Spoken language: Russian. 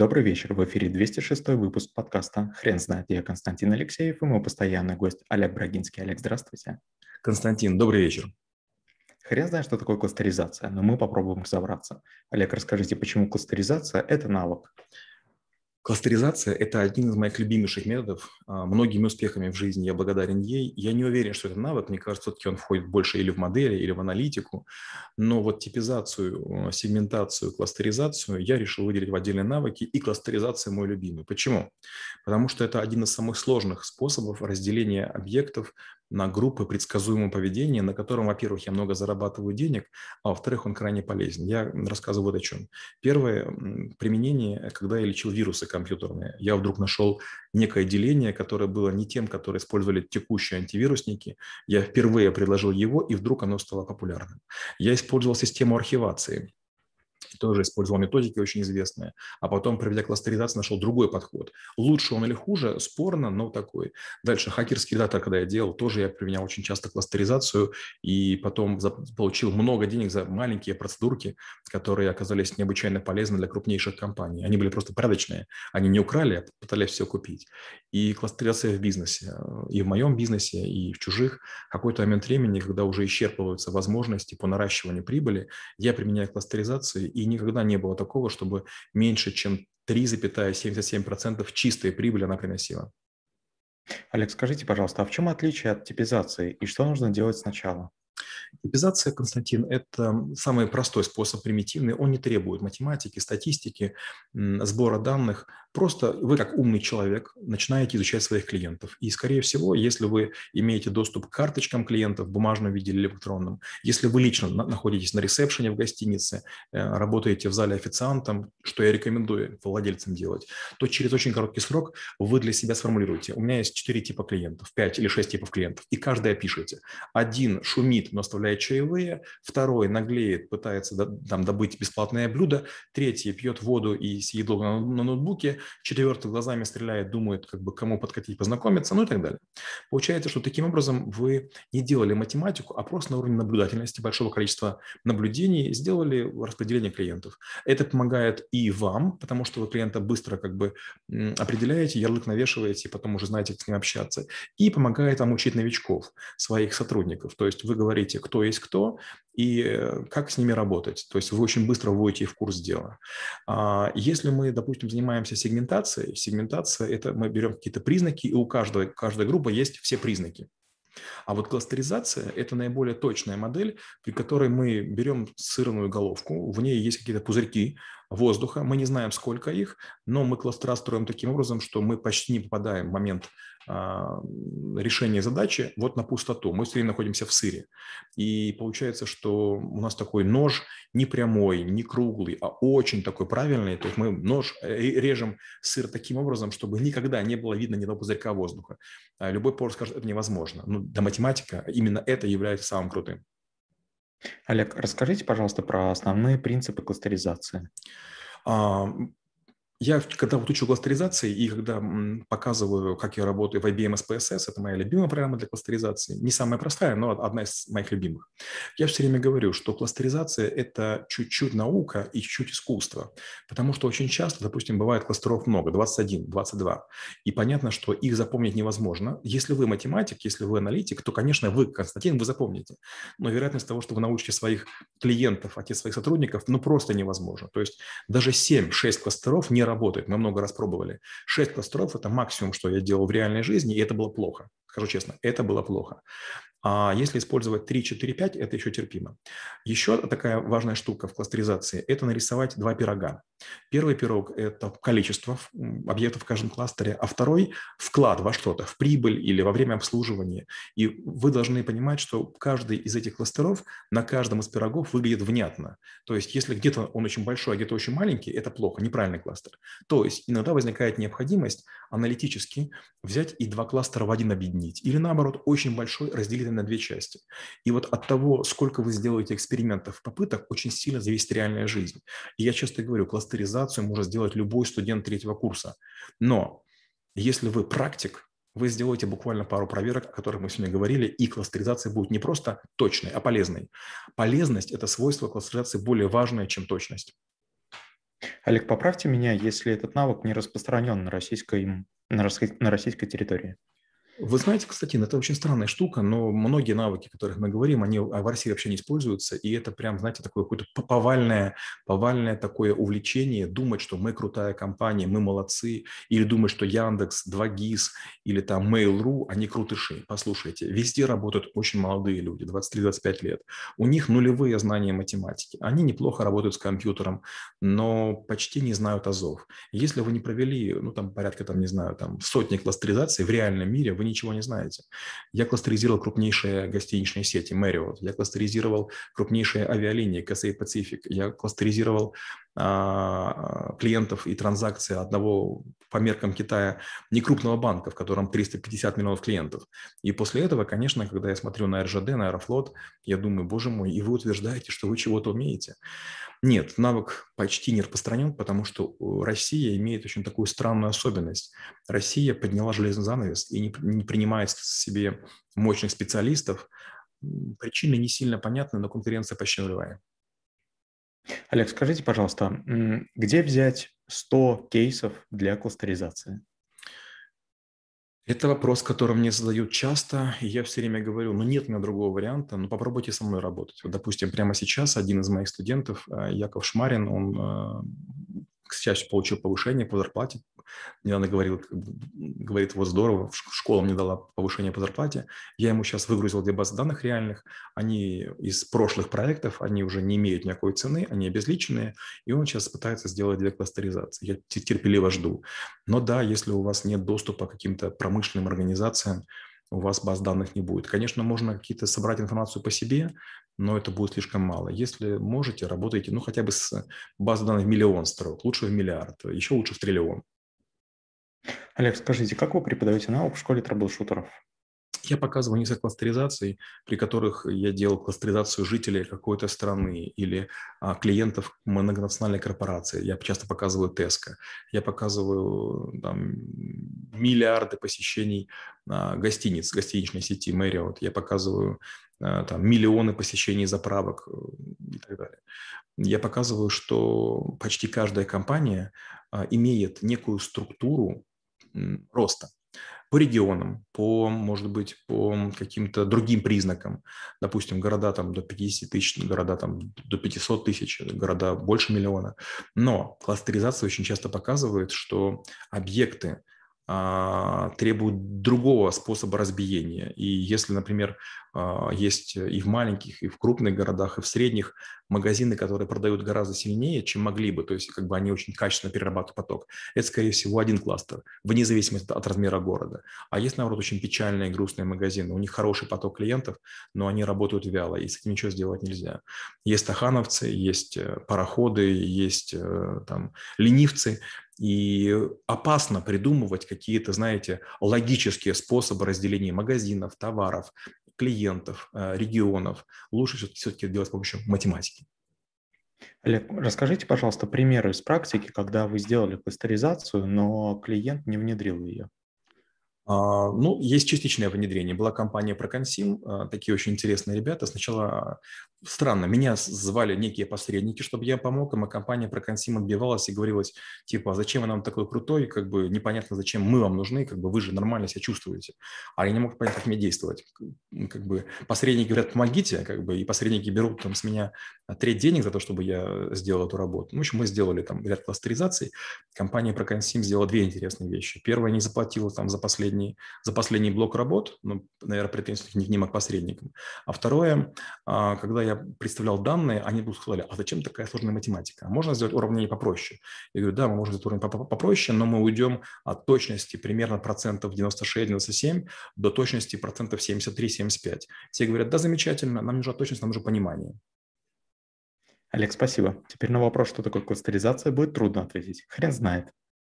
Добрый вечер, в эфире 206 выпуск подкаста «Хрен знает». Я Константин Алексеев и мой постоянный гость Олег Брагинский. Олег, здравствуйте. Константин, добрый вечер. Хрен знает, что такое кластеризация, но мы попробуем разобраться. Олег, расскажите, почему кластеризация – это навык? Кластеризация – это один из моих любимейших методов. А, многими успехами в жизни я благодарен ей. Я не уверен, что это навык. Мне кажется, все-таки он входит больше или в модели, или в аналитику. Но вот типизацию, э, сегментацию, кластеризацию я решил выделить в отдельные навыки. И кластеризация мой любимый. Почему? Потому что это один из самых сложных способов разделения объектов на группы предсказуемого поведения, на котором, во-первых, я много зарабатываю денег, а во-вторых, он крайне полезен. Я рассказываю вот о чем. Первое применение, когда я лечил вирусы компьютерные, я вдруг нашел некое деление, которое было не тем, которое использовали текущие антивирусники. Я впервые предложил его, и вдруг оно стало популярным. Я использовал систему архивации тоже использовал методики очень известные, а потом, проведя кластеризацию, нашел другой подход. Лучше он или хуже, спорно, но такой. Дальше хакерский редактор, когда я делал, тоже я применял очень часто кластеризацию и потом получил много денег за маленькие процедурки, которые оказались необычайно полезны для крупнейших компаний. Они были просто порядочные, они не украли, а пытались все купить. И кластеризация в бизнесе, и в моем бизнесе, и в чужих, какой-то момент времени, когда уже исчерпываются возможности по наращиванию прибыли, я применяю кластеризацию и никогда не было такого, чтобы меньше, чем 3,77% чистой прибыли она приносила. Олег, скажите, пожалуйста, а в чем отличие от типизации и что нужно делать сначала? Типизация, Константин, это самый простой способ, примитивный. Он не требует математики, статистики, сбора данных. Просто вы, как умный человек, начинаете изучать своих клиентов. И, скорее всего, если вы имеете доступ к карточкам клиентов в бумажном виде или электронном, если вы лично находитесь на ресепшене в гостинице, э, работаете в зале официантом, что я рекомендую владельцам делать, то через очень короткий срок вы для себя сформулируете. У меня есть четыре типа клиентов, пять или шесть типов клиентов, и каждый опишите. Один шумит, но оставляет чаевые, второй наглеет, пытается там, добыть бесплатное блюдо, третий пьет воду и съедет на, на ноутбуке, четвертый глазами стреляет, думает, как бы кому подкатить, познакомиться, ну и так далее. Получается, что таким образом вы не делали математику, а просто на уровне наблюдательности большого количества наблюдений сделали распределение клиентов. Это помогает и вам, потому что вы клиента быстро как бы определяете, ярлык навешиваете, потом уже знаете, как с ним общаться. И помогает вам учить новичков, своих сотрудников. То есть вы говорите, кто есть кто и э, как с ними работать. То есть вы очень быстро вводите в курс дела. А, если мы, допустим, занимаемся сегментацией, сегментация – это мы берем какие-то признаки, и у каждой, каждой группы есть все признаки. А вот кластеризация – это наиболее точная модель, при которой мы берем сырную головку, в ней есть какие-то пузырьки воздуха, мы не знаем, сколько их, но мы кластера строим таким образом, что мы почти не попадаем в момент а, решения задачи вот на пустоту. Мы все время находимся в сыре. И получается, что у нас такой нож не прямой, не круглый, а очень такой правильный. То есть мы нож э, режем сыр таким образом, чтобы никогда не было видно ни одного пузырька воздуха. А любой повар скажет, это невозможно. Но для математика именно это является самым крутым. Олег, расскажите, пожалуйста, про основные принципы кластеризации. Я, когда вот учу кластеризации и когда показываю, как я работаю в IBM SPSS, это моя любимая программа для кластеризации, не самая простая, но одна из моих любимых, я все время говорю, что кластеризация – это чуть-чуть наука и чуть-чуть искусство, потому что очень часто, допустим, бывает кластеров много, 21, 22, и понятно, что их запомнить невозможно. Если вы математик, если вы аналитик, то, конечно, вы, Константин, вы запомните, но вероятность того, что вы научите своих клиентов, а те своих сотрудников, ну просто невозможно. То есть даже 7-6 кластеров не работает. Мы много раз пробовали. Шесть кластеров – это максимум, что я делал в реальной жизни, и это было плохо. Скажу честно, это было плохо. А если использовать 3, 4, 5, это еще терпимо. Еще такая важная штука в кластеризации – это нарисовать два пирога. Первый пирог – это количество объектов в каждом кластере, а второй – вклад во что-то, в прибыль или во время обслуживания. И вы должны понимать, что каждый из этих кластеров на каждом из пирогов выглядит внятно. То есть если где-то он очень большой, а где-то очень маленький – это плохо, неправильный кластер. То есть иногда возникает необходимость аналитически взять и два кластера в один объединить. Или наоборот, очень большой разделить на две части. И вот от того, сколько вы сделаете экспериментов, попыток, очень сильно зависит реальная жизнь. И я часто говорю, кластеризацию может сделать любой студент третьего курса. Но если вы практик, вы сделаете буквально пару проверок, о которых мы сегодня говорили, и кластеризация будет не просто точной, а полезной. Полезность – это свойство кластеризации более важное, чем точность. Олег, поправьте меня, если этот навык не распространен на российской, на российской, территории. Вы знаете, Константин, это очень странная штука, но многие навыки, о которых мы говорим, они в России вообще не используются, и это прям, знаете, такое какое-то повальное, повальное такое увлечение, думать, что мы крутая компания, мы молодцы, или думать, что Яндекс, 2GIS или там Mail.ru, они крутыши. Послушайте, везде работают очень молодые люди, 23-25 лет. У них нулевые знания математики. Они неплохо работают с компьютером, но почти не знают азов. Если вы не провели, ну, там, порядка, там, не знаю, там, сотни кластеризаций в реальном мире, вы ничего не знаете. Я кластеризировал крупнейшие гостиничные сети Marriott, я кластеризировал крупнейшие авиалинии Cathay Pacific, я кластеризировал а, клиентов и транзакции одного по меркам Китая некрупного банка, в котором 350 миллионов клиентов. И после этого, конечно, когда я смотрю на РЖД, на Аэрофлот, я думаю, боже мой, и вы утверждаете, что вы чего-то умеете. Нет, навык почти не распространен, потому что Россия имеет очень такую странную особенность. Россия подняла железный занавес и не, не принимает себе мощных специалистов. Причины не сильно понятны, но конкуренция почти нулевая. Олег, скажите, пожалуйста, где взять 100 кейсов для кластеризации? Это вопрос, который мне задают часто, и я все время говорю, ну нет у меня другого варианта, ну попробуйте со мной работать. Вот, допустим, прямо сейчас один из моих студентов, э, Яков Шмарин, он счастью, получил повышение по зарплате. Недавно говорил, говорит, вот здорово, школа мне дала повышение по зарплате. Я ему сейчас выгрузил две базы данных реальных. Они из прошлых проектов, они уже не имеют никакой цены, они обезличенные, и он сейчас пытается сделать две кластеризации. Я терпеливо жду. Но да, если у вас нет доступа к каким-то промышленным организациям, у вас баз данных не будет. Конечно, можно какие-то собрать информацию по себе, но это будет слишком мало. Если можете, работайте, ну, хотя бы с базой данных в миллион строк, лучше в миллиард, еще лучше в триллион. Олег, скажите, как вы преподаете науку в школе трэблшутеров? Я показываю несколько кластеризаций, при которых я делал кластеризацию жителей какой-то страны или а, клиентов многонациональной корпорации. Я часто показываю Tesco. Я показываю там, миллиарды посещений а, гостиниц, гостиничной сети Marriott. Я показываю а, там, миллионы посещений заправок э, и так далее. Я показываю, что почти каждая компания а, имеет некую структуру роста по регионам, по, может быть, по каким-то другим признакам. Допустим, города там до 50 тысяч, города там до 500 тысяч, города больше миллиона. Но кластеризация очень часто показывает, что объекты, требуют другого способа разбиения. И если, например, а, есть и в маленьких, и в крупных городах, и в средних магазины, которые продают гораздо сильнее, чем могли бы, то есть как бы они очень качественно перерабатывают поток, это, скорее всего, один кластер, вне зависимости от размера города. А есть, наоборот, очень печальные, грустные магазины, у них хороший поток клиентов, но они работают вяло, и с этим ничего сделать нельзя. Есть тахановцы, есть э, пароходы, есть э, там ленивцы, и опасно придумывать какие-то, знаете, логические способы разделения магазинов, товаров, клиентов, э, регионов. Лучше все-таки делать с помощью математики. Олег, расскажите, пожалуйста, примеры из практики, когда вы сделали кластеризацию, но клиент не внедрил ее. А, ну, есть частичное внедрение. Была компания Проконсим, а, такие очень интересные ребята. Сначала странно, меня звали некие посредники, чтобы я помог им, а компания Проконсим отбивалась и говорилась, типа, а зачем вы нам такой крутой, как бы непонятно, зачем мы вам нужны, как бы вы же нормально себя чувствуете. А я не мог понять, как мне действовать. Как бы посредники говорят, помогите, как бы, и посредники берут там с меня треть денег за то, чтобы я сделал эту работу. Ну, в общем, мы сделали там ряд кластеризаций. Компания Проконсим сделала две интересные вещи. Первая, не заплатила там за последний, за последний блок работ, ну, наверное, претензий к ним к посредникам. А второе, а, когда я я представлял данные, они будут сказали, а зачем такая сложная математика? Можно сделать уравнение попроще? Я говорю, да, мы можем сделать уравнение попроще, но мы уйдем от точности примерно процентов 96-97 до точности процентов 73-75. Все говорят, да, замечательно, нам нужна точность, нам нужно понимание. Олег, спасибо. Теперь на вопрос, что такое кластеризация, будет трудно ответить. Хрен знает.